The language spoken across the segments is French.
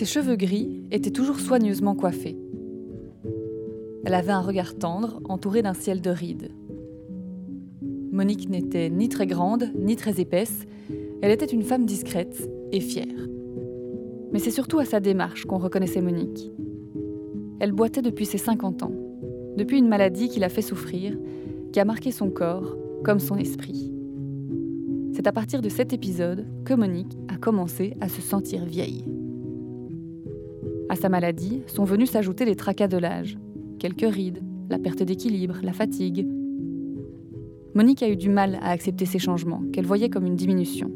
Ses cheveux gris étaient toujours soigneusement coiffés. Elle avait un regard tendre, entouré d'un ciel de rides. Monique n'était ni très grande, ni très épaisse. Elle était une femme discrète et fière. Mais c'est surtout à sa démarche qu'on reconnaissait Monique. Elle boitait depuis ses 50 ans, depuis une maladie qui l'a fait souffrir, qui a marqué son corps comme son esprit. C'est à partir de cet épisode que Monique a commencé à se sentir vieille. À sa maladie sont venus s'ajouter les tracas de l'âge, quelques rides, la perte d'équilibre, la fatigue. Monique a eu du mal à accepter ces changements, qu'elle voyait comme une diminution.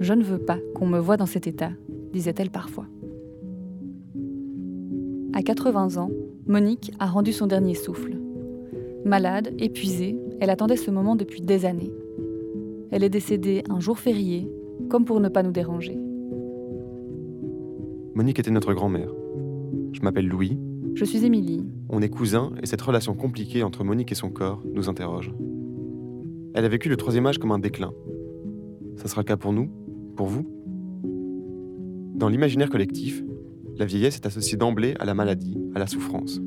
Je ne veux pas qu'on me voie dans cet état, disait-elle parfois. À 80 ans, Monique a rendu son dernier souffle. Malade, épuisée, elle attendait ce moment depuis des années. Elle est décédée un jour férié, comme pour ne pas nous déranger. Monique était notre grand-mère. Je m'appelle Louis. Je suis Émilie. On est cousins et cette relation compliquée entre Monique et son corps nous interroge. Elle a vécu le troisième âge comme un déclin. Ça sera le cas pour nous Pour vous Dans l'imaginaire collectif, la vieillesse est associée d'emblée à la maladie, à la souffrance.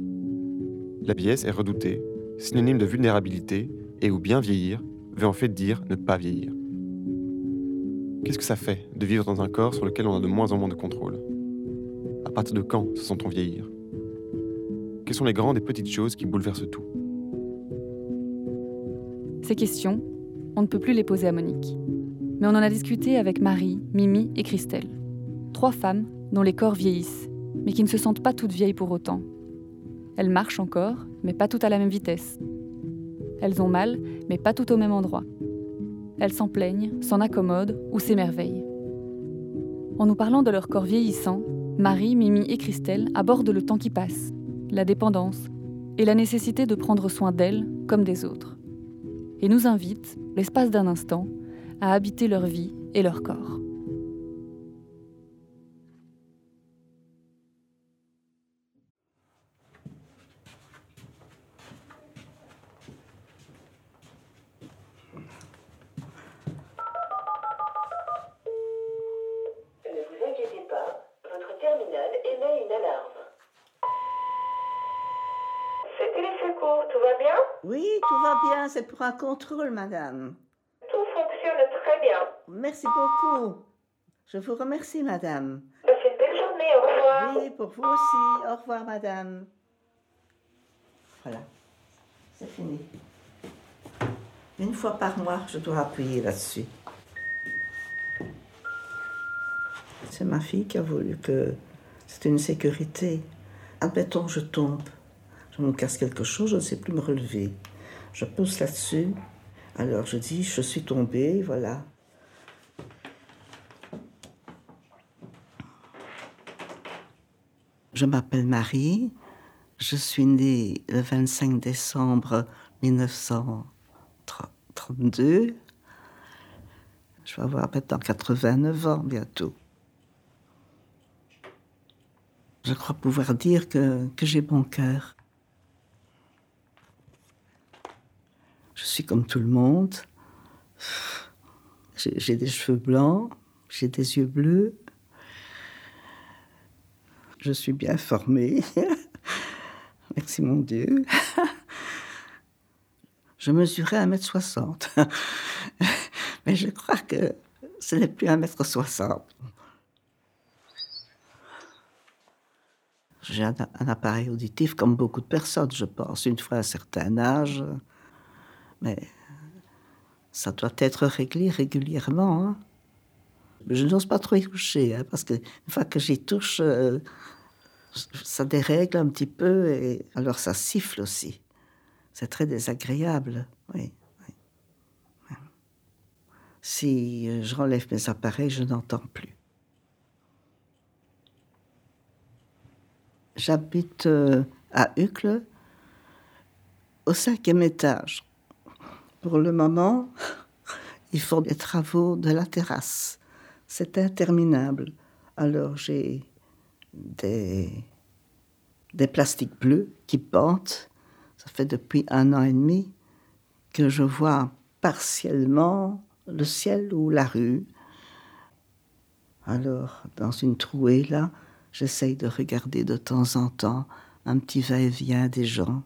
La vieillesse est redoutée, synonyme de vulnérabilité, et où bien vieillir veut en fait dire ne pas vieillir. Qu'est-ce que ça fait de vivre dans un corps sur lequel on a de moins en moins de contrôle? Partir de quand se sent-on vieillir? Quelles sont les grandes et petites choses qui bouleversent tout? Ces questions, on ne peut plus les poser à Monique. Mais on en a discuté avec Marie, Mimi et Christelle. Trois femmes dont les corps vieillissent, mais qui ne se sentent pas toutes vieilles pour autant. Elles marchent encore, mais pas toutes à la même vitesse. Elles ont mal, mais pas toutes au même endroit. Elles s'en plaignent, s'en accommodent ou s'émerveillent. En nous parlant de leur corps vieillissant, Marie, Mimi et Christelle abordent le temps qui passe, la dépendance et la nécessité de prendre soin d'elles comme des autres. Et nous invitent, l'espace d'un instant, à habiter leur vie et leur corps. Oui, tout va bien, c'est pour un contrôle, madame. Tout fonctionne très bien. Merci beaucoup. Je vous remercie, madame. Passez une belle journée, au revoir. Oui, pour vous aussi. Au revoir, madame. Voilà, c'est fini. Une fois par mois, je dois appuyer là-dessus. C'est ma fille qui a voulu que c'est une sécurité. Admettons, je tombe je me casse quelque chose, je ne sais plus me relever. Je pousse là-dessus. Alors je dis, je suis tombée, voilà. Je m'appelle Marie. Je suis née le 25 décembre 1932. Je vais avoir maintenant 89 ans bientôt. Je crois pouvoir dire que, que j'ai bon cœur. Je suis comme tout le monde. J'ai des cheveux blancs, j'ai des yeux bleus. Je suis bien formée. Merci mon Dieu. Je mesurais 1m60. Mais je crois que ce n'est plus 1m60. J'ai un, un, appareil auditif comme beaucoup de personnes, je pense, une fois à un certain âge. Mais ça doit être réglé régulièrement. Hein. Je n'ose pas trop y toucher, hein, parce qu'une fois que j'y touche, euh, ça dérègle un petit peu et alors ça siffle aussi. C'est très désagréable. Si je relève mes appareils, je n'entends plus. J'habite euh, à Uccle, au cinquième étage. Pour le moment, ils font des travaux de la terrasse. C'est interminable. Alors j'ai des, des plastiques bleus qui pendent. Ça fait depuis un an et demi que je vois partiellement le ciel ou la rue. Alors, dans une trouée là, j'essaye de regarder de temps en temps un petit va-et-vient des gens.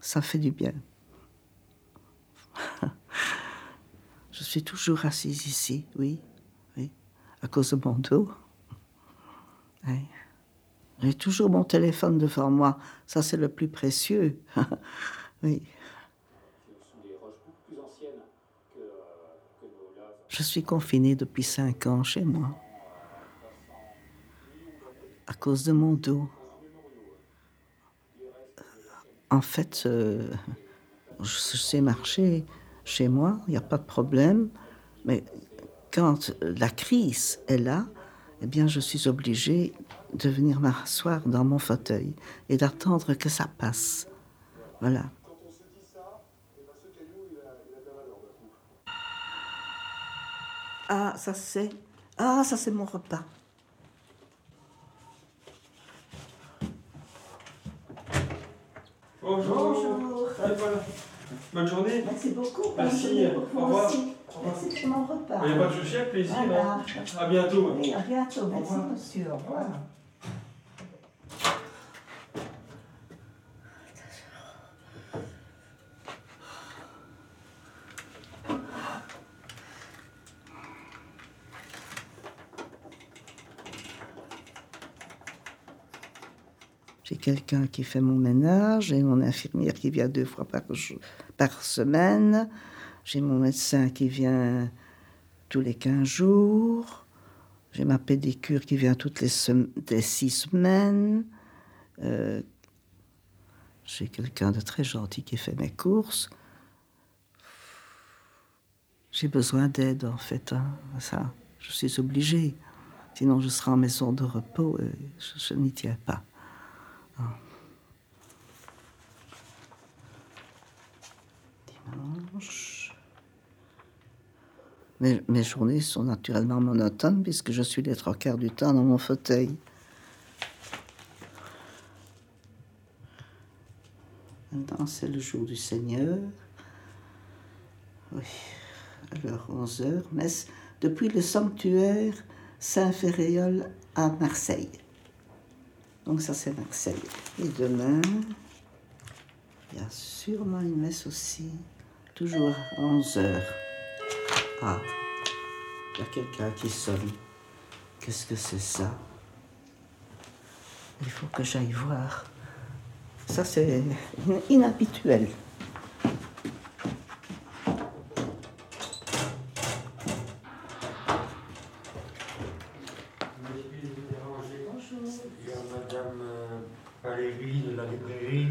Ça fait du bien. Je suis toujours assise ici, oui, oui, à cause de mon dos. J'ai toujours mon téléphone devant moi. Ça, c'est le plus précieux. oui. Je suis confinée depuis cinq ans chez moi. À cause de mon dos. En fait, euh, je sais marcher chez moi, il n'y a pas de problème. Mais quand la crise est là, eh bien, je suis obligée de venir m'asseoir dans mon fauteuil et d'attendre que ça passe. Voilà. Ah, ça c'est. Ah, ça c'est mon repas. Bonjour. Bonjour. Ah, voilà. Bonne journée. Merci beaucoup. Merci. Journée Au revoir. aussi. Au revoir. Merci pour mon repas. Il n'y a pas de souci, avec plaisir. Voilà. hein. À bientôt. Oui, à bientôt. Merci, monsieur. Au revoir. J'ai quelqu'un qui fait mon ménage, j'ai mon infirmière qui vient deux fois par, jour- par semaine, j'ai mon médecin qui vient tous les 15 jours, j'ai ma pédicure qui vient toutes les, sem- les six semaines, euh, j'ai quelqu'un de très gentil qui fait mes courses. J'ai besoin d'aide en fait, hein, ça, je suis obligée. Sinon je serai en maison de repos et je- je n'y tiens pas. Dimanche. Mes, journées sont naturellement monotones puisque je suis les trois quarts du temps dans mon fauteuil. Maintenant, c'est le jour du Seigneur. Oui, alors 11 heures, messe depuis le sanctuaire Saint-Féréol à Marseille. Donc ça, c'est Marseille. Et demain, il y a sûrement une messe aussi, toujours à 11 heures. Ah, il y a quelqu'un qui sonne. Qu'est-ce que c'est ça? Il faut que j'aille voir. Ça, c'est inhabituel. Il y a Madame euh, Valérie de la librairie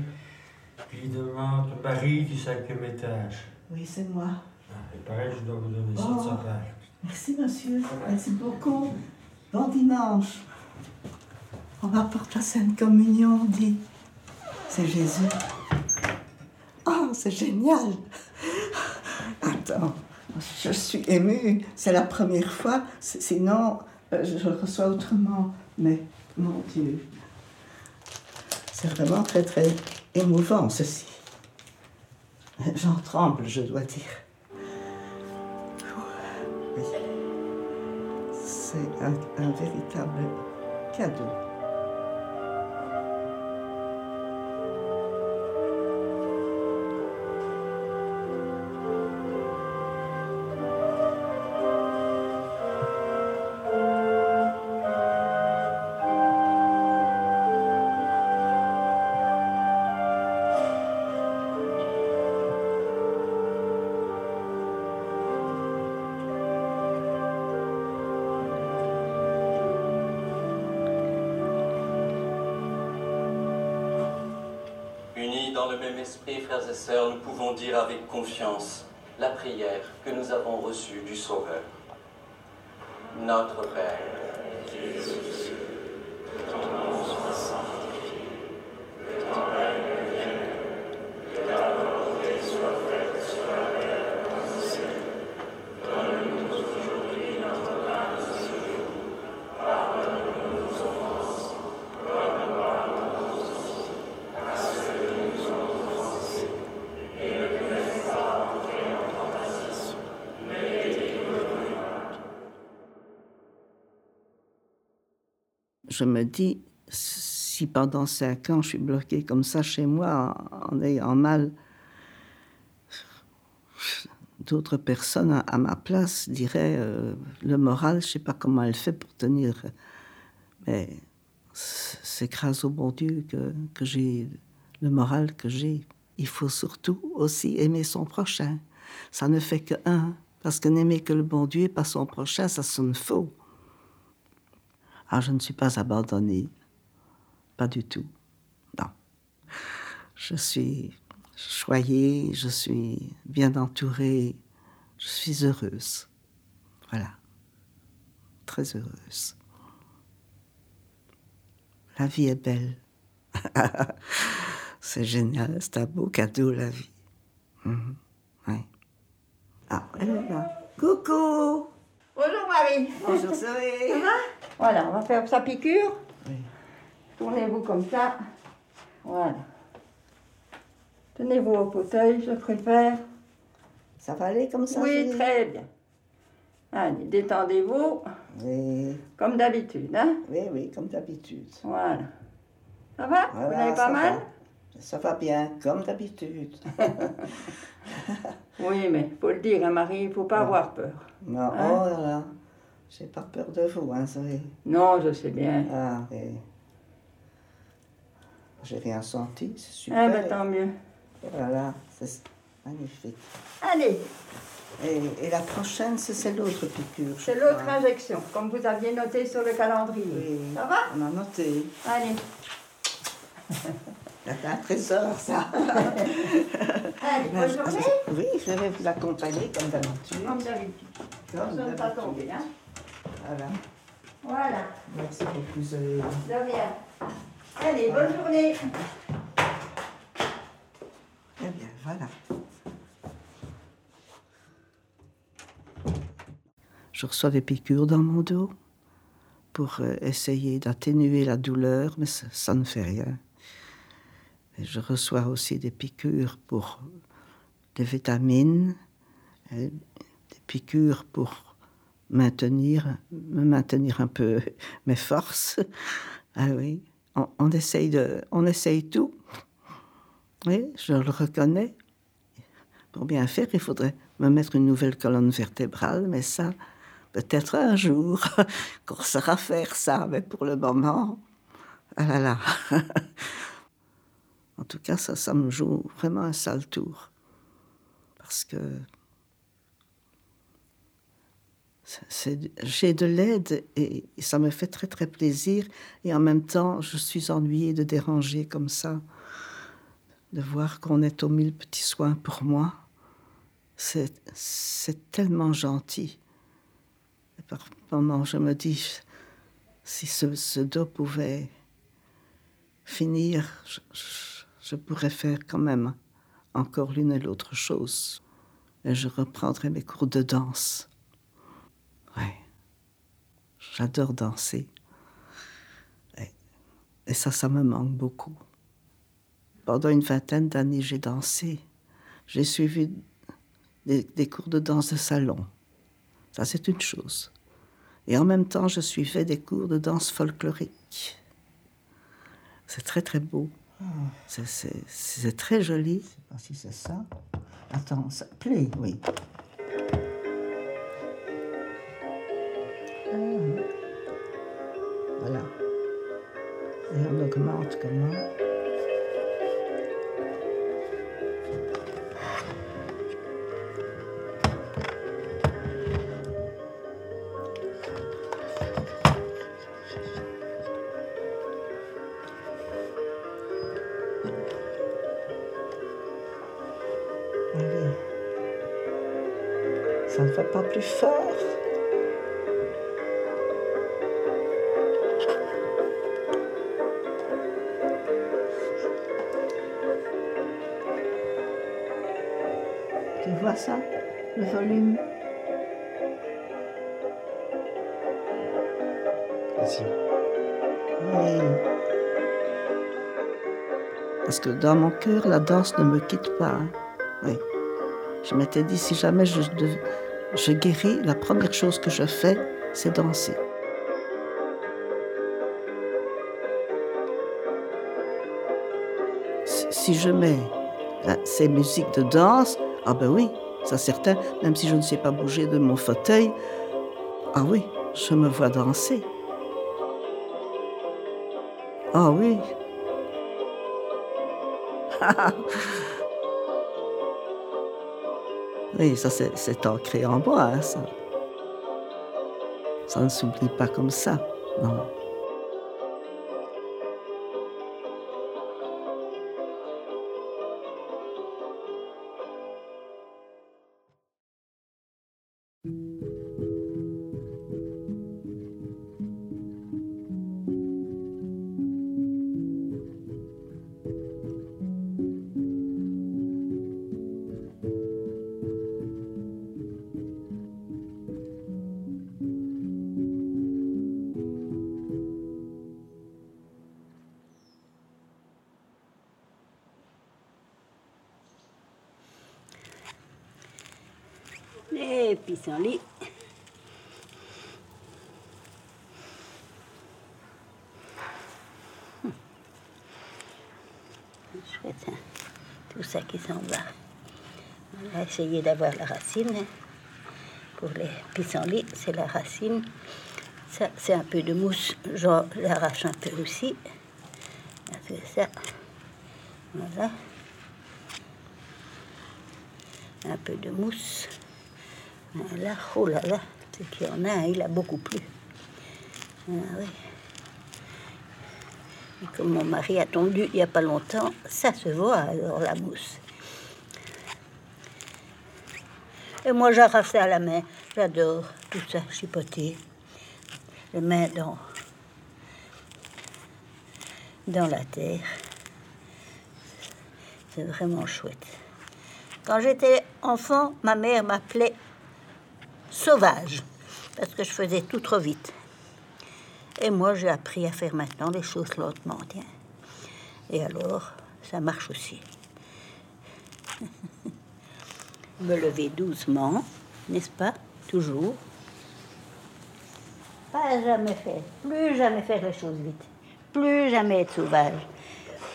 qui demande Marie du cinquième étage. Oui, c'est moi. Ah, Et pareil, je dois vous donner ça Oh. de sa part. Merci, monsieur. Merci beaucoup. Bon dimanche. On rapporte la Sainte Communion, on dit. C'est Jésus. Oh, c'est génial. Attends, je suis émue. C'est la première fois. Sinon, euh, je le reçois autrement. Mais, mon Dieu. C'est vraiment très, très émouvant, ceci. J'en tremble, je dois dire. C'est un, un véritable cadeau. fé que Jesus, pela tua mão santificada, je me dis, si pendant cinq ans je suis bloquée comme ça chez moi, en, ayant mal, d'autres personnes à, ma place diraient euh, le moral, je sais pas comment elle fait pour tenir, mais c'est grâce au bon Dieu que, que j'ai le moral que j'ai. Il faut surtout aussi aimer son prochain. Ça ne fait que un, parce que n'aimer que le bon Dieu et pas son prochain, ça sonne faux. Ah, je ne suis pas abandonnée. Pas du tout. Non. Je suis choyée, je suis bien entourée, je suis heureuse. Voilà. Très heureuse. La vie est belle. c'est génial, c'est un beau cadeau, la vie. Mhm. Ouais. Ah. Coucou Bonjour Marie. Bonjour Zoé Ça va? Voilà, on va faire sa piqûre. Oui. Tournez-vous comme ça. Voilà. Tenez-vous au fauteuil, je préfère. Ça va aller comme ça Oui, Zoé? très bien. Allez, détendez-vous, Oui, comme d'habitude, hein? Oui, oui, comme d'habitude. Voilà. Ça va? Vous Voilà, n'avez pas mal? va. Ça va bien, comme d'habitude. Oui, mais faut le dire, hein, Marie, il faut pas avoir peur. Non, Hein? Oh là là, j'ai pas peur de vous, hein, Zoé. Non, je sais bien. Ah, oui. J'ai rien senti, c'est super. Ah ben tant mieux. Voilà, c'est magnifique. Allez, Et, et la prochaine, c'est l'autre piqûre. c'est l'autre injection, comme vous aviez noté sur le calendrier. Oui, Ça va? on a noté. Allez, C'est un trésor, ça. allez, bonne journée. Oui, je vais vous accompagner comme d'habitude. Comme d'habitude. Pas d'habitude. tombés, hein Voilà. Voilà, Merci beaucoup, Zoé. de rien. Allez, bonne journée. Eh bien, voilà. Je reçois des piqûres dans mon dos pour euh, essayer d'atténuer la douleur, mais ça, ça ne fait rien. Je reçois aussi des piqûres pour des vitamines, des piqûres pour maintenir, me maintenir un peu mes forces. Ah oui, on, on essaye de, on essaye tout. Oui, je le reconnais. Pour bien faire, il faudrait me mettre une nouvelle colonne vertébrale, mais ça, peut-être un jour qu'on saura faire ça. Mais pour le moment, ah là là. en tout cas, ça, ça me joue vraiment un sale tour. Parce que j'ai de l'aide et ça me fait très très plaisir. Et en même temps, je suis ennuyée de déranger comme ça de voir qu'on est aux mille petits soins pour moi, c'est, tellement gentil. Et par je me dis, si ce, dos pouvait finir, je pourrais faire quand même encore l'une et l'autre chose. Et je reprendrai mes cours de danse. Ouais. J'adore danser. Et, et ça, ça me manque beaucoup. Pendant une vingtaine d'années, j'ai dansé. J'ai suivi des, des cours de danse de salon. Ça, c'est une chose. Et en même temps, je suivais des cours de danse folklorique. C'est très, très beau. C'est- très joli. Je sais pas si c'est ça. Attends, ça plaît, oui. Ah. Voilà. Et on augmente comment plus fort. Tu vois ça Le volume? Ici. Oui. Parce que dans mon cœur, la danse ne me quitte pas. hein. Oui. Je m'étais dit, si jamais je, dev- je guéris, la première chose que je fais, c'est danser. Si je mets ces musiques de danse, ah ben oui, c'est certain, même si je ne sais pas bouger de mon fauteuil, ah oui, je me vois danser. Ah oui. oui, ça c'est- ancré en hein, ça. Ça ne s'oublie pas comme ça, non. Ça qui s'en va. On va essayer d'avoir la racine. Pour les pissenlits, c'est la racine. Ça, c'est un peu de mousse. J'en l'arrache un peu aussi. Ça. Voilà. Un peu de mousse. Voilà. Oh là là, c'est qu'il y en a, il a beaucoup plu. Ah. Comme mon mari a tondu il n'y a pas longtemps, ça se voit alors la mousse. Et moi j'arrache à la main. J'adore tout ça, chipoter. Les mains dans, dans la terre. C'est vraiment chouette. Quand j'étais enfant, ma mère m'appelait sauvage parce que je faisais tout trop vite. Et moi, j'ai appris à faire maintenant les choses lentement, tiens. Et alors, ça marche aussi. Me lever doucement, n'est-ce pas? Toujours. Pas jamais faire, plus jamais faire les choses vite, plus jamais être sauvage.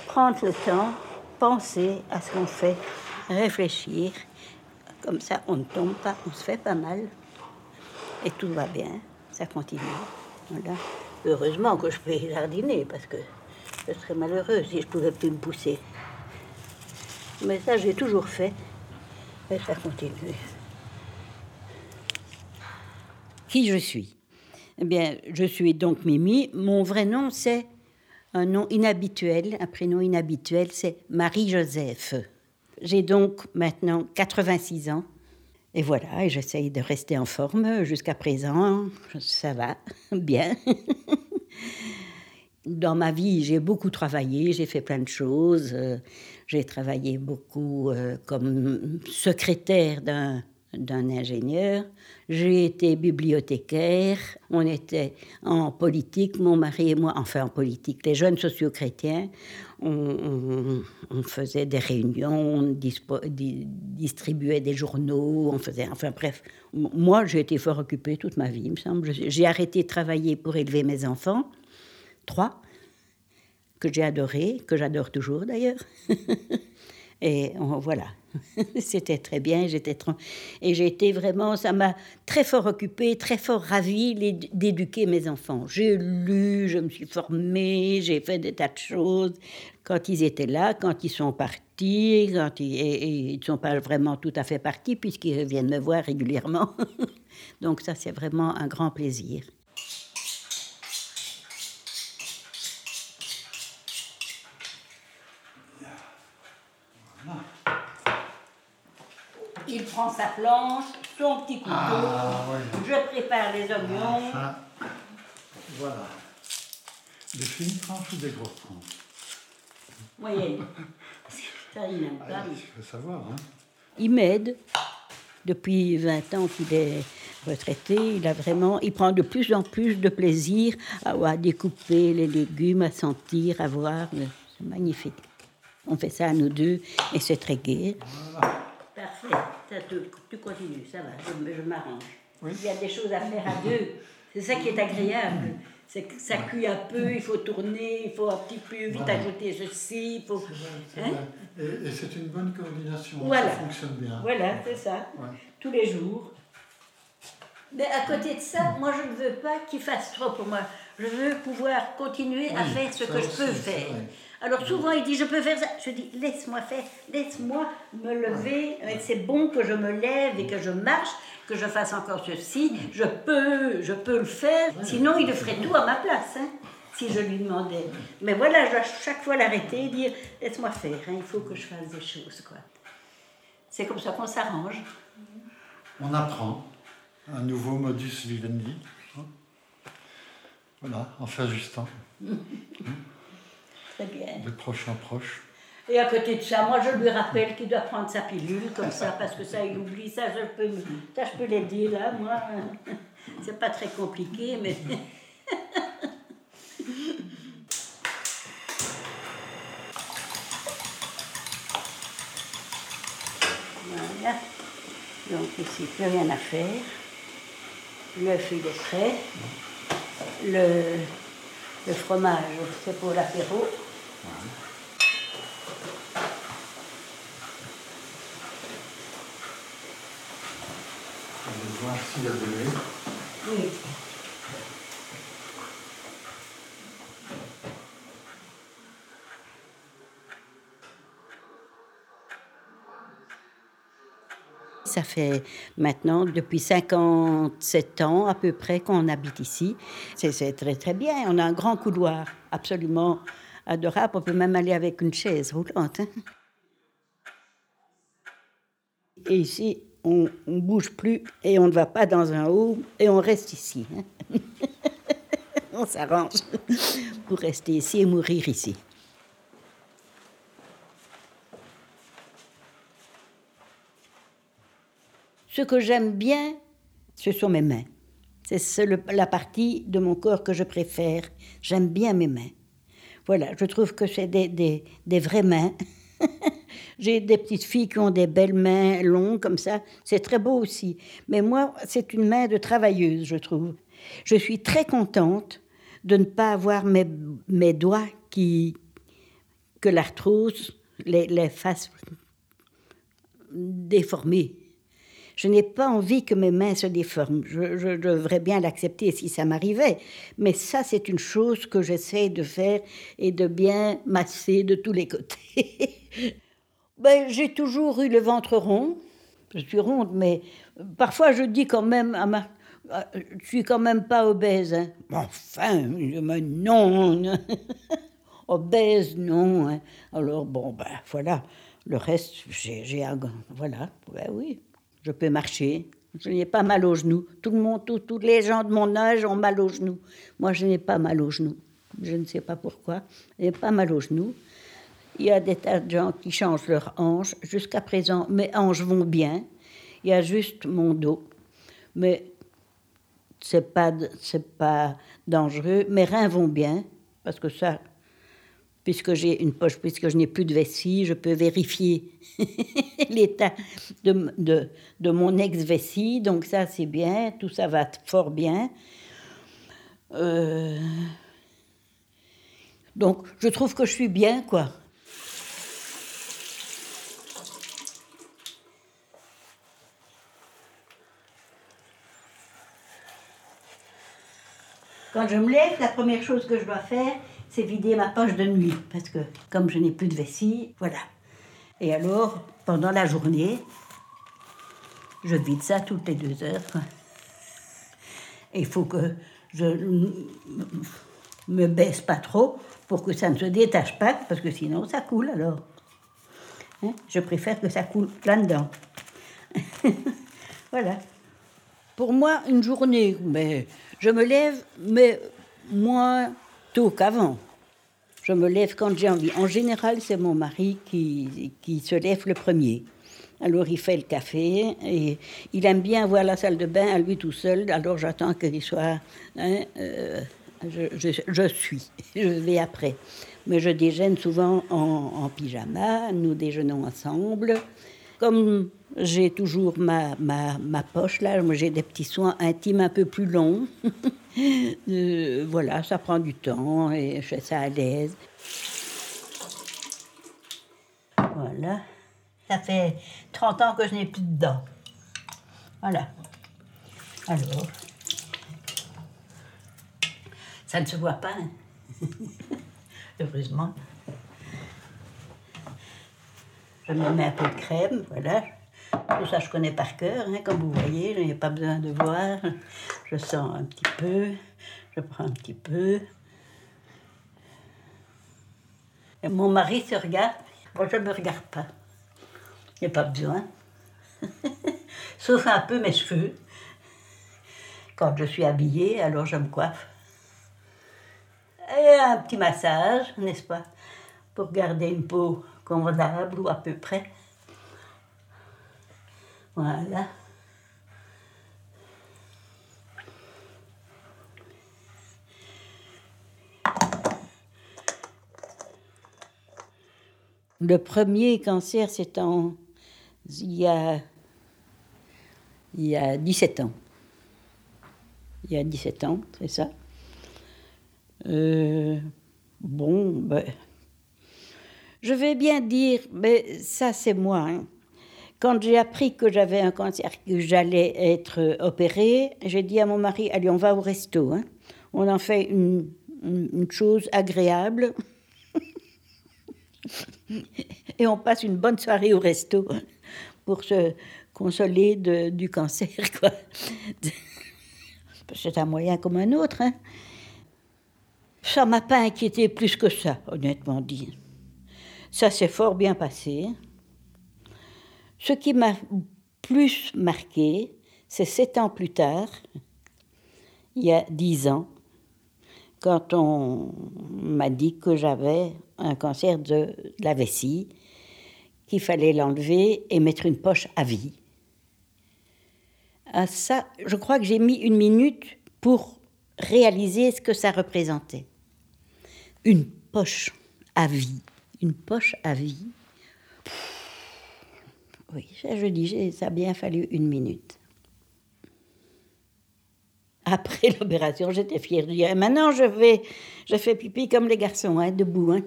Prendre le temps, penser à ce qu'on fait, réfléchir. Comme ça, on ne tombe pas, on se fait pas mal. Et tout va bien, ça continue. Heureusement que je peux jardiner parce que je serais malheureuse si je pouvais plus me pousser. Mais ça, j'ai toujours fait. Et ça continue. Qui je suis? Eh bien, je suis donc Mimi. Mon vrai nom, c'est un nom inhabituel, un prénom inhabituel, c'est Marie-Joseph. J'ai donc maintenant 86 ans. Et voilà, et j'essaye de rester en forme jusqu'à présent. Ça va bien. Dans ma vie, j'ai beaucoup travaillé, j'ai fait plein de choses. Euh, J'ai travaillé beaucoup euh, comme secrétaire d'un d'un ingénieur. J'ai été bibliothécaire. On était en politique, mon mari et moi, enfin en politique, les jeunes socio-chrétiens. On, faisait des réunions, on distribuait des journaux, on faisait, enfin bref. Moi, j'ai été fort occupée toute ma vie, il me semble. J'ai arrêté de travailler pour élever mes enfants, trois, que j'ai adorés, que j'adore toujours d'ailleurs. Et voilà, c'était très bien. J'étais et j'ai été vraiment, ça m'a très fort occupée, très fort ravie d'éduquer mes enfants. J'ai lu, je me suis formée, j'ai fait des tas de choses. Quand ils étaient là, quand ils sont partis, quand ils, et ils ne sont pas vraiment tout à fait partis puisqu'ils viennent me voir régulièrement. Donc ça, c'est vraiment un grand plaisir. Il prend sa planche, son petit couteau. Ah, Je prépare les oignons. Ah, voilà. Des fines tranches ou des grosses tranches Moyenne. Ça, il n'aime pas. Il faut savoir, hein. Il m'aide. Depuis 20 ans qu'il est retraité, il a vraiment, il prend de plus en plus de plaisir à, à découper les légumes, à sentir, à voir. C'est magnifique. On fait ça à nous deux et c'est très gai. Parfait. Ça, tu, tu continues, ça va, je, je m'arrange. Il y a des choses à faire à deux. C'est ça qui est agréable. C'est que ça cuit un peu, il faut tourner, il faut un petit peu vite Voilà. ajouter ceci, faut... C'est Hein vrai. Et, et c'est une bonne coordination, Voilà. ça fonctionne bien. Voilà, c'est ça. Ouais. Tous les jours. Mais à côté de ça, moi je ne veux pas qu'il fasse trop pour moi. Je veux pouvoir continuer à faire ce que je peux faire. Alors souvent il dit je peux faire ça. Je dis laisse-moi faire, laisse-moi me lever. C'est bon que je me lève et que je marche, que je fasse encore ceci. Je peux, je peux le faire. Sinon il le ferait tout à ma place. hein, si je lui demandais. Mais voilà, je dois chaque fois l'arrêter et dire laisse-moi faire. hein, il faut que je fasse des choses quoi. C'est comme ça qu'on s'arrange. On apprend un nouveau modus vivendi. hein. Voilà, en s'ajustant Très bien. de proche en proche. Et à côté de ça, moi je lui rappelle qu'il doit prendre sa pilule comme ça, parce que ça il oublie, ça je peux, ça, je peux l'aider là, moi. C'est pas très compliqué, mais. Voilà. Donc ici, plus rien à faire. L'œuf il est prêt. Le, le fromage, c'est pour l'apéro. On va voir s'il y a de lait. Oui. Ça fait maintenant depuis 57 ans à peu près qu'on habite ici. C'est c'est très très bien. On a un grand couloir absolument adorable. On peut même aller avec une chaise roulante. hein. Et ici, on ne bouge plus et on ne va pas dans un haut et on reste ici. hein. on s'arrange pour rester ici et mourir ici. Ce que j'aime bien, ce sont mes mains. C'est la partie de mon corps que je préfère. J'aime bien mes mains. Voilà, je trouve que c'est des, des, vraies mains. J'ai des petites filles qui ont des belles mains longues comme ça. C'est très beau aussi. Mais moi, c'est une main de travailleuse, je trouve. Je suis très contente de ne pas avoir mes, mes doigts qui, que l'arthrose les, les fasse déformer. Je n'ai pas envie que mes mains se déforment. Je, devrais bien l'accepter si ça m'arrivait. Mais ça, c'est une chose que j'essaie de faire et de bien masser de tous les côtés. ben, j'ai toujours eu le ventre rond. Je suis ronde, mais parfois je dis quand même à ma... Je suis quand même pas obèse. hein. Enfin, mais non. obèse, non. hein. Alors, bon, ben voilà. Le reste, j'ai un... Voilà, ben oui. Je peux marcher. Je n'ai pas mal aux genoux. Tout le monde, tous les gens de mon âge ont mal aux genoux. Moi, je n'ai pas mal aux genoux. Je ne sais pas pourquoi. Je n'ai pas mal aux genoux. Il y a des tas de gens qui changent leurs hanches. Jusqu'à présent, mes hanches vont bien. Il y a juste mon dos. Mais c'est pas, c'est pas dangereux. Mes reins vont bien. Parce que ça, puisque j'ai une poche, puisque je n'ai plus de vessie, je peux vérifier l'état de, mon ex-vessie. Donc ça, c'est bien. Tout ça va fort bien. Euh, Donc, je trouve que je suis bien, quoi. Quand je me lève, la première chose que je dois faire, c'est vider ma poche de nuit. Parce que comme je n'ai plus de vessie, voilà. Et alors, pendant la journée, je vide ça toutes les deux heures. il faut que je me baisse pas trop pour que ça ne se détache pas, parce que sinon ça coule alors. Hein, je préfère que ça coule plein dedans. voilà. Pour moi, une journée, mais je me lève, mais moins tôt qu'avant. Je me lève quand j'ai envie. En général, c'est mon mari qui, qui se lève le premier. Alors il fait le café et il aime bien voir la salle de bain à lui tout seul. Alors j'attends qu'il soit. hein, euh, je, je- suis. Je vais après. Mais je déjeune souvent en, en pyjama. Nous déjeunons ensemble. Comme j'ai toujours ma, ma, ma poche là, moi j'ai des petits soins intimes un peu plus longs. Euh, voilà, ça prend du temps et je fais ça à l'aise. Voilà. Ça fait 30 ans que je n'ai plus de dents. Voilà. Alors. Ça ne se voit pas. hein. Heureusement. Je me mets un peu de crème, voilà. Tout ça, je connais par cœur, hein, comme vous voyez, je n'ai pas besoin de voir. Je sens un petit peu, je prends un petit peu. Mon mari se regarde, moi je ne me regarde pas. Il n'y a pas besoin. Sauf un peu mes cheveux. Quand je suis habillée, alors je me coiffe. Et un petit massage, n'est-ce pas Pour garder une peau convenable ou à peu près. Voilà. Le premier cancer, c'est en. Il y a. Il y a 17 ans. Il y a 17 ans, c'est ça. Euh, bon, ben. Je vais bien dire, mais ça, c'est moi. hein. Quand j'ai appris que j'avais un cancer, que j'allais être opérée, j'ai dit à mon mari Allez, on va au resto. hein. On en fait une, chose agréable. Et on passe une bonne soirée au resto pour se consoler de- du cancer. quoi. C'est un moyen comme un autre. hein. Ça m'a pas inquiété plus que ça, honnêtement dit. Ça s'est fort bien passé. Ce qui m'a plus marqué, c'est sept ans plus tard, il y a dix ans, quand on m'a dit que j'avais un cancer de la vessie, qu'il fallait l'enlever et mettre une poche à vie. Ah, ça, je crois que j'ai mis une minute pour réaliser ce que ça représentait. Une poche à vie. Une poche à vie. Oui, je dis, ça a bien fallu une minute. Après l'opération, j'étais fière de dire maintenant je vais, je fais pipi comme les garçons, hein, debout. hein.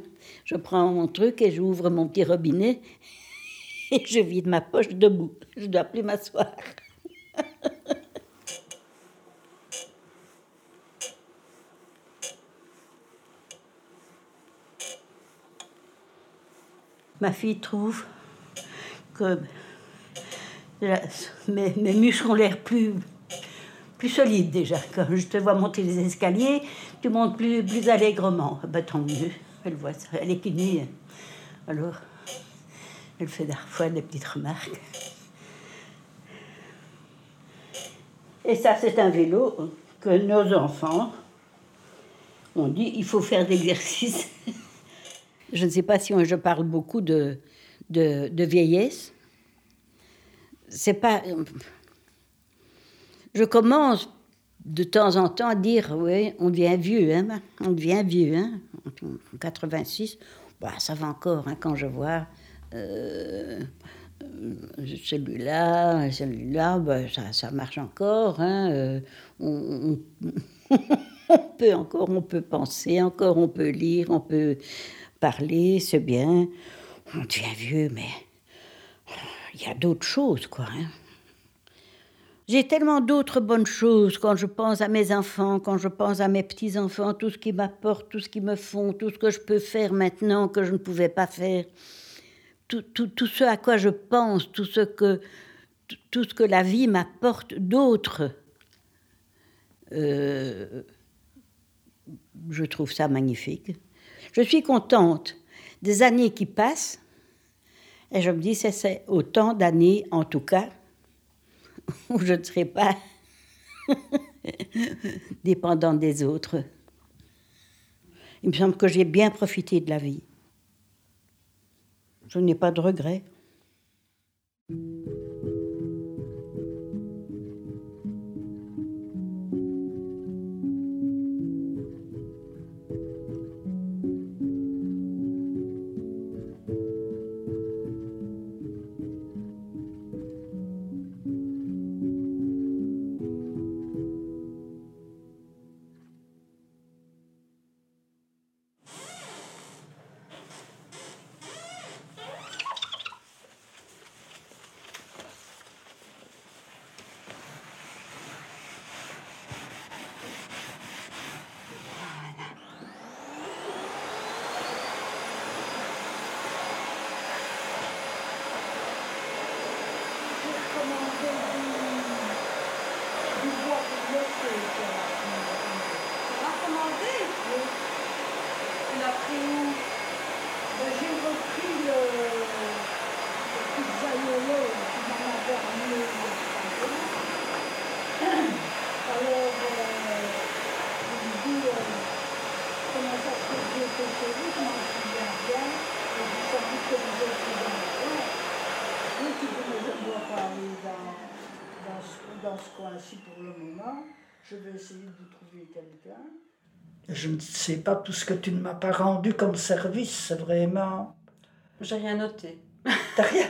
Je prends mon truc et j'ouvre mon petit robinet et je vide ma poche debout. Je ne dois plus m'asseoir. Ma fille trouve que mes, muscles ont l'air plus, plus solides déjà. Quand je te vois monter les escaliers, tu montes plus, plus allègrement. Ben, tant mieux, elle voit ça. Elle est kiné. Alors, elle fait parfois des petites remarques. Et ça, c'est un vélo que nos enfants ont dit il faut faire de l'exercice. Je ne sais pas si je parle beaucoup de, de, vieillesse. C'est pas. Je commence de temps en temps à dire oui, on devient vieux, hein, on devient vieux. Hein. En 86, bah, ça va encore hein, quand je vois euh, celui-là, celui-là, bah, ça, marche encore. hein, euh, on, on- on peut encore, on peut penser, encore on peut lire, on peut parler, c'est bien. On devient vieux, mais il y a d'autres choses, quoi. hein. J'ai tellement d'autres bonnes choses quand je pense à mes enfants, quand je pense à mes petits-enfants, tout ce qui m'apportent, tout ce qu'ils me font, tout ce que je peux faire maintenant que je ne pouvais pas faire. Tout, tout, tout ce à quoi je pense, tout ce que, tout- ce que la vie m'apporte d'autre. Euh, je trouve ça magnifique. Je suis contente des années qui passent et je me dis, c'est- autant d'années en tout cas où je ne serai pas dépendante des autres. Il me semble que j'ai bien profité de la vie. Je n'ai pas de regrets. Je vais essayer de trouver quelqu'un. Je ne sais pas tout ce que tu ne m'as pas rendu comme service, c'est vraiment. J'ai rien noté. T'as rien?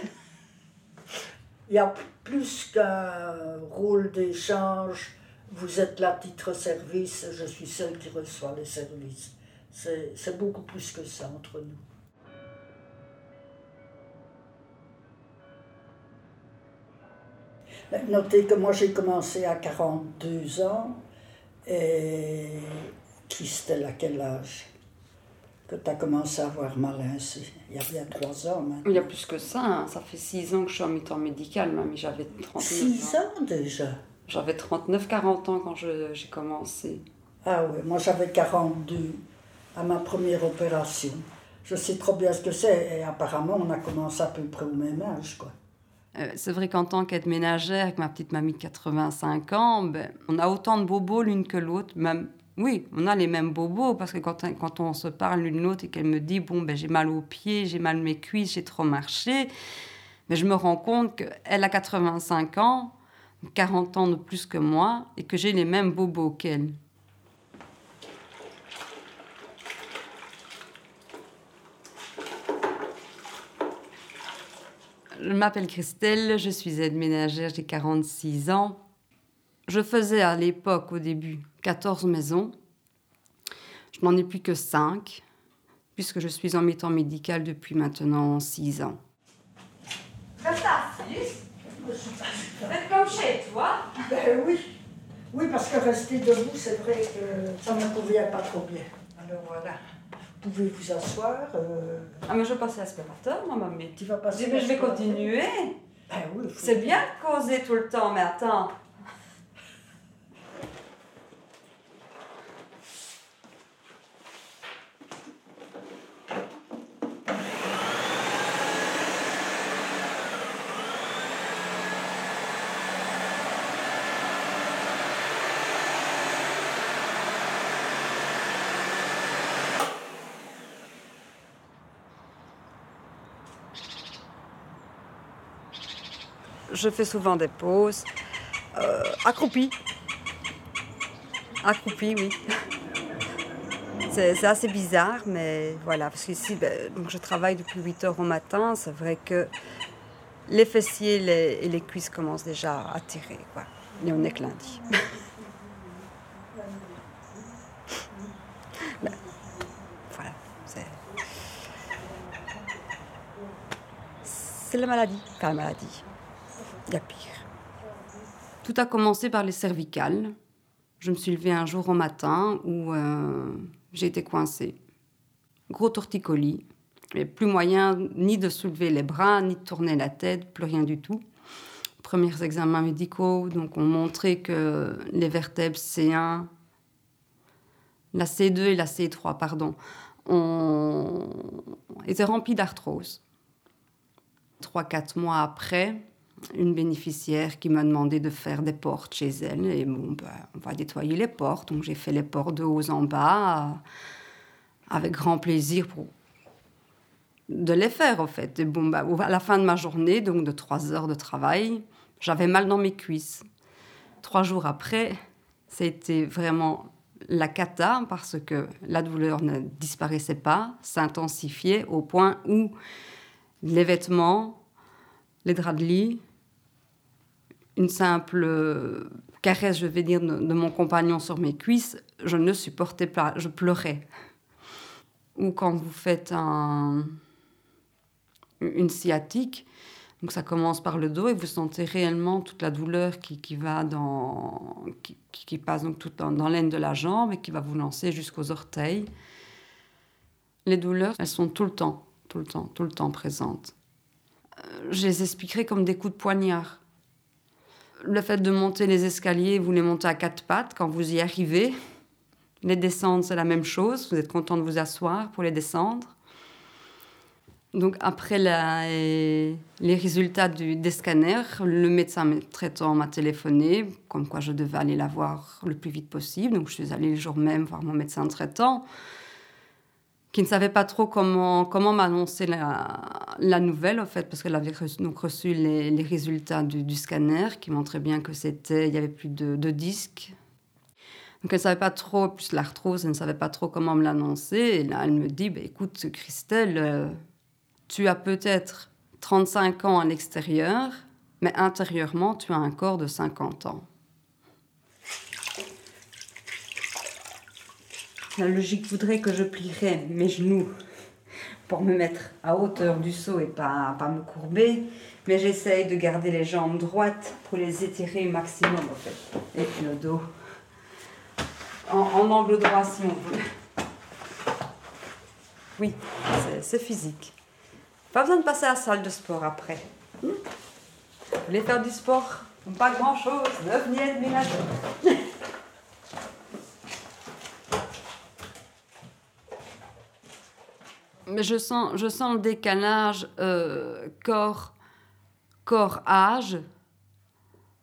Il y a plus qu'un rôle d'échange. Vous êtes là titre service, je suis celle qui reçoit les services. C'est beaucoup plus que ça entre nous. Notez que moi j'ai commencé à 42 ans et Christelle, à quel âge? Que tu as commencé à avoir mal ainsi Il y a bien trois ans maintenant. Il y a plus que ça, hein. ça fait 6 ans que je suis en mi-temps médical, mamie, j'avais 39 Six ans déjà? J'avais 39-40 ans quand j'ai commencé. Ah oui, moi j'avais 42 à ma première opération. Je sais trop bien ce que c'est et apparemment on a commencé à peu près au même âge. Quoi. Euh, c'est vrai qu'en tant qu'aide ménagère, avec ma petite mamie de 85 ans, ben, on a autant de bobos l'une que l'autre. Même, oui, on a les mêmes bobos parce que quand, quand on se parle l'une l'autre et qu'elle me dit bon ben j'ai mal aux pieds, j'ai mal mes cuisses, j'ai trop marché, mais je me rends compte qu'elle a 85 ans, 40 ans de plus que moi et que j'ai les mêmes bobos qu'elle. Je m'appelle Christelle, je suis aide ménagère, j'ai 46 ans. Je faisais à l'époque, au début, 14 maisons. Je n'en ai plus que 5, puisque je suis en mi-temps médical depuis maintenant 6 ans. Reste assise. Faites comme chez toi. Ben oui. Oui, parce que rester debout, c'est vrai que ça ne me convient pas trop bien. Alors voilà. Vous pouvez vous asseoir. euh, Ah, mais je passe l'aspirateur, moi, mamie. Tu vas passer. Je dis, mais je vais continuer. Ben oui. faut- C'est bien de causer tout le temps, mais attends. Je fais souvent des pauses. Euh, accroupie. Accroupie, oui. C'est assez bizarre, mais voilà, parce qu'ici, ben, donc je travaille depuis 8 heures au matin. C'est vrai que les fessiers et les cuisses commencent déjà à tirer. Quoi. Et on est que lundi. Ben, voilà, c'est. La maladie. Enfin, la maladie. Tout a commencé par les cervicales. Je me suis levée un jour au matin où euh, j'ai été coincée. Gros torticolis. Et plus moyen ni de soulever les bras, ni de tourner la tête, plus rien du tout. Premiers examens médicaux donc, ont montré que les vertèbres C1, la C2 et la C3, pardon, été remplies d'arthrose. Trois, quatre mois après, une bénéficiaire qui m'a demandé de faire des portes chez elle. Et bon, ben, on va nettoyer les portes. Donc j'ai fait les portes de haut en bas, avec grand plaisir pour de les faire, en fait. Et bon, ben, à la fin de ma journée, donc de trois heures de travail, j'avais mal dans mes cuisses. Trois jours après, c'était vraiment la cata parce que la douleur ne disparaissait pas, s'intensifiait au point où les vêtements, les draps de lit, une simple euh, caresse, je vais dire, de, mon compagnon sur mes cuisses, je ne supportais pas, je pleurais. Ou quand vous faites un, une sciatique, donc ça commence par le dos et vous sentez réellement toute la douleur qui, qui va dans, qui, qui- qui passe donc tout dans, dans l'aine de la jambe et qui va vous lancer jusqu'aux orteils. Les douleurs, elles sont tout le temps, tout le temps, tout le temps présentes. Euh, je les expliquerai comme des coups de poignard. Le fait de monter les escaliers, vous les montez à quatre pattes quand vous y arrivez. Les descendre, c'est la même chose. Vous êtes content de vous asseoir pour les descendre. Donc après les résultats du, des scanners, le médecin traitant m'a téléphoné, comme quoi je devais aller la voir le plus vite possible. Donc je suis allée le jour même voir mon médecin traitant, qui ne savait pas trop comment, comment m'annoncer la, la nouvelle, en fait, parce qu'elle avait reçu, reçu les, les résultats du, du scanner, qui montraient bien que c'était, il y avait plus de, de disques. Donc elle ne savait pas trop, plus l'arthrose, elle ne savait pas trop comment me l'annoncer. Et là, elle me dit, bah, écoute, Christelle, euh, tu as peut-être 35 ans à l'extérieur, mais intérieurement, tu as un corps de 50 ans. La logique voudrait que je plierais mes genoux pour me mettre à hauteur du seau et pas, me courber, mais j'essaye de garder les jambes droites pour les étirer au maximum, en fait. Et le dos en, angle droit, si on veut. Oui, c'est- physique. Pas besoin de passer à la salle de sport après. Hmm Vous voulez faire du sport? Pas grand-chose, 9 niais. Mais je sens, je sens le décalage euh, corps, corps-âge,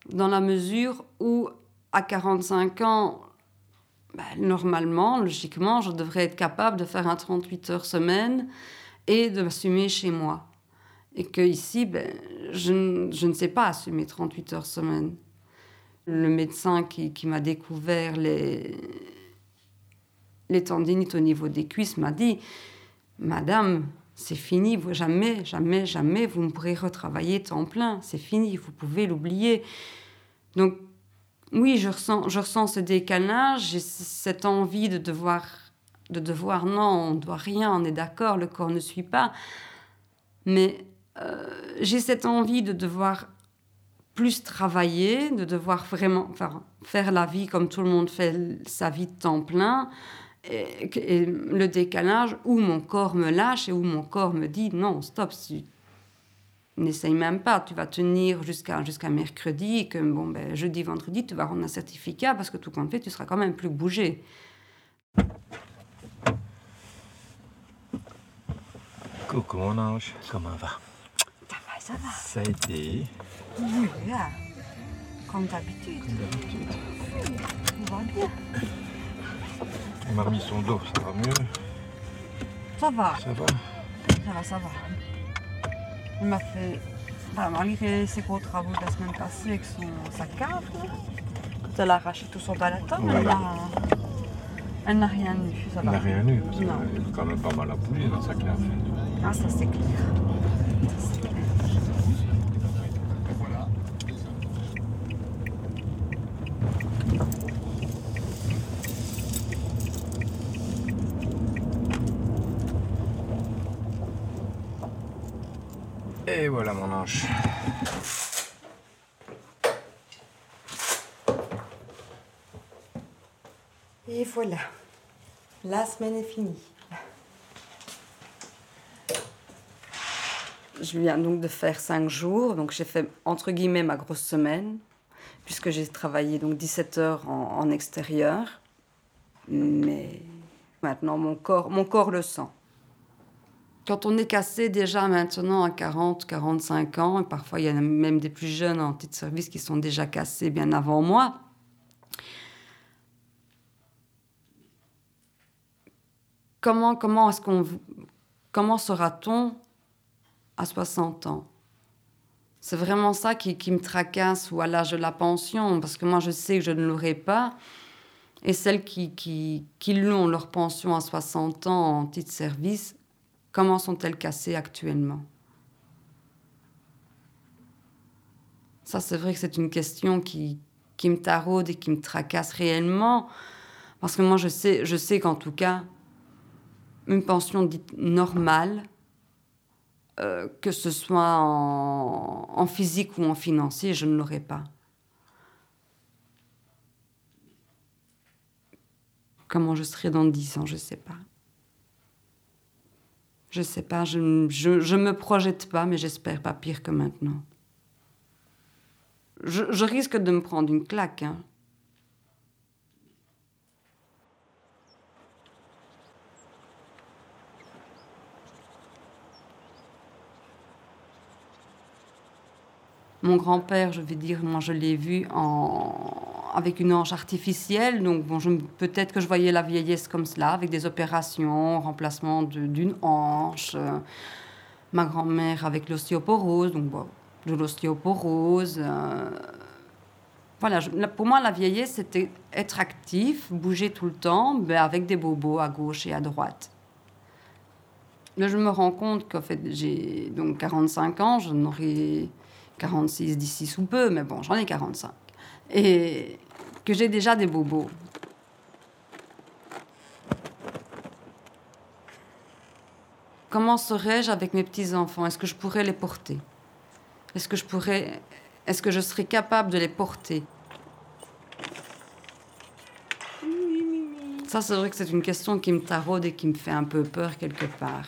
dans la mesure où à 45 ans, ben, normalement, logiquement, je devrais être capable de faire un 38 heures semaine et de m'assumer chez moi. Et que ici, ben, je, je ne sais pas assumer 38 heures semaine. Le médecin qui, qui m'a découvert les, les tendinites au niveau des cuisses m'a dit Madame, c'est fini, vous, jamais, jamais, jamais vous ne pourrez retravailler temps plein, c'est fini, vous pouvez l'oublier. Donc, oui, je ressens, je ressens ce décalage, j'ai cette envie de devoir, de devoir, non, on ne doit rien, on est d'accord, le corps ne suit pas. Mais euh, j'ai cette envie de devoir plus travailler, de devoir vraiment faire la vie comme tout le monde fait sa vie de temps plein. Et, le décalage où mon corps me lâche et où mon corps me dit non, stop, si, n'essaye même pas, tu vas tenir jusqu'à jusqu'à mercredi et que bon, ben, jeudi, vendredi, tu vas rendre un certificat parce que tout compte fait, tu seras quand même plus bougé. Coucou mon ange, comment va? Ça va, ça va. Ça a été? Oui, là, comme d'habitude. On va bien. Il m'a remis son dos, ça va mieux Ça va. Ça va Ça va, ça va. Il m'a fait. Malgré ses gros travaux de la semaine passée avec son, sa cave, elle a arraché tout son balaton, Ouais. elle n'a elle n'a rien eu. Ça va. n'a rien eu, parce y a quand même pas mal à bouger dans sa cave. Ah, ça c'est clair. Ça, c'est clair. Et Et voilà. La semaine est finie. Je viens donc de faire cinq jours, donc j'ai fait entre guillemets ma grosse semaine, puisque j'ai travaillé donc 17 heures en, en extérieur. Mais maintenant mon corps, mon corps le sent. Quand on est cassé déjà maintenant à 40, 45 ans, et parfois il y en a même des plus jeunes en titre service qui sont déjà cassés bien avant moi, comment, comment est-ce qu'on comment sera-t-on à 60 ans? C'est vraiment ça qui, qui me tracasse ou à l'âge de la pension, parce que moi je sais que je ne l'aurai pas. Et celles qui, qui, qui l'ont, leur pension à 60 ans en titre service, comment sont-elles cassées actuellement? Ça, c'est vrai que c'est une question qui, qui me taraude et qui me tracasse réellement. Parce que moi, je sais, je sais qu'en tout cas, une pension dite normale, euh, que ce soit en, en physique ou en financier, je ne l'aurai pas. Comment je serai dans 10 ans, je ne sais pas. Je ne sais pas, je ne me projette pas, mais j'espère pas pire que maintenant. je, je risque de me prendre une claque. hein. Mon grand-père, je vais dire, moi je l'ai vu en... avec une hanche artificielle, donc bon, peut-être que je voyais la vieillesse comme cela, avec des opérations, remplacement d'une hanche. euh, ma grand-mère avec l'ostéoporose, donc bon, de l'ostéoporose. euh, voilà, pour moi, la vieillesse, c'était être actif, bouger tout le temps, ben, avec des bobos à gauche et à droite. Là, je me rends compte qu'en fait, j'ai donc 45 ans, j'en aurai 46 d'ici sous peu, mais bon, j'en ai 45. Et que j'ai déjà des bobos. Comment serais-je avec mes petits-enfants? Est-ce que je pourrais les porter? Est-ce que je pourrais... Est-ce que je serais capable de les porter? Ça, c'est vrai que c'est une question qui me taraude et qui me fait un peu peur quelque part.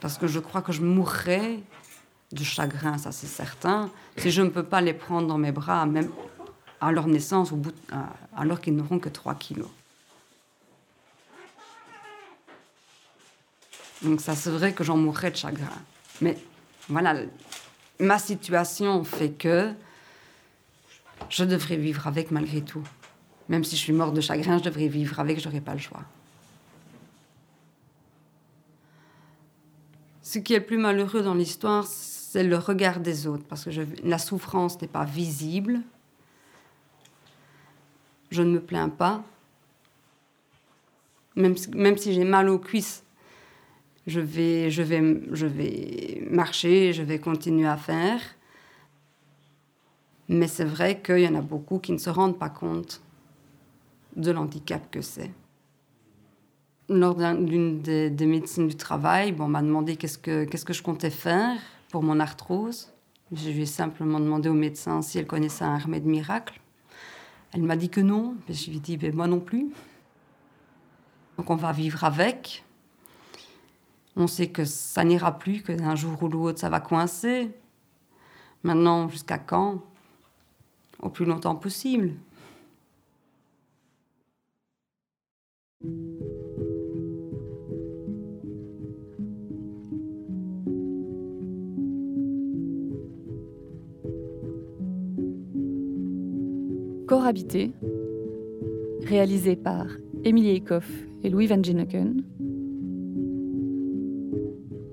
Parce que je crois que je mourrais de chagrin, ça c'est certain, si je ne peux pas les prendre dans mes bras, même à leur naissance, au bout à- alors qu'ils n'auront que 3 kilos. Donc ça, c'est vrai que j'en mourrais de chagrin. Mais voilà, ma situation fait que je devrais vivre avec malgré tout. Même si je suis morte de chagrin, je devrais vivre avec, je n'aurais pas le choix. Ce qui est le plus malheureux dans l'histoire, c'est le regard des autres, parce que la souffrance n'est pas visible. Je ne me plains pas. Même, si- même si j'ai mal aux cuisses, je vais, je, vais, je vais marcher, je vais continuer à faire. Mais c'est vrai qu'il y en a beaucoup qui ne se rendent pas compte de l'handicap que c'est. Lors d'un- d'une des, des médecines du travail, bon, on m'a demandé qu'est-ce que, qu'est-ce que je comptais faire pour mon arthrose. Je lui ai simplement demandé au médecin si elle connaissait un remède miracle. Elle m'a dit que non. Mais je lui ai dit, ben, moi non plus. Donc on va vivre avec. On sait que ça n'ira plus, que d'un jour ou l'autre, ça va coincer. Maintenant, jusqu'à quand? Au plus longtemps possible. Corps habité, réalisé par Émilie Eckhoff et Louis Van Ginneken.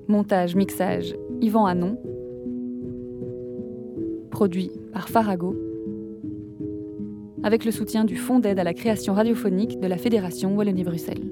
Montage, mixage, Yvan Hanon. Produit par Farago. Avec le soutien du Fonds d'aide à la création radiophonique de la Fédération Wallonie-Bruxelles.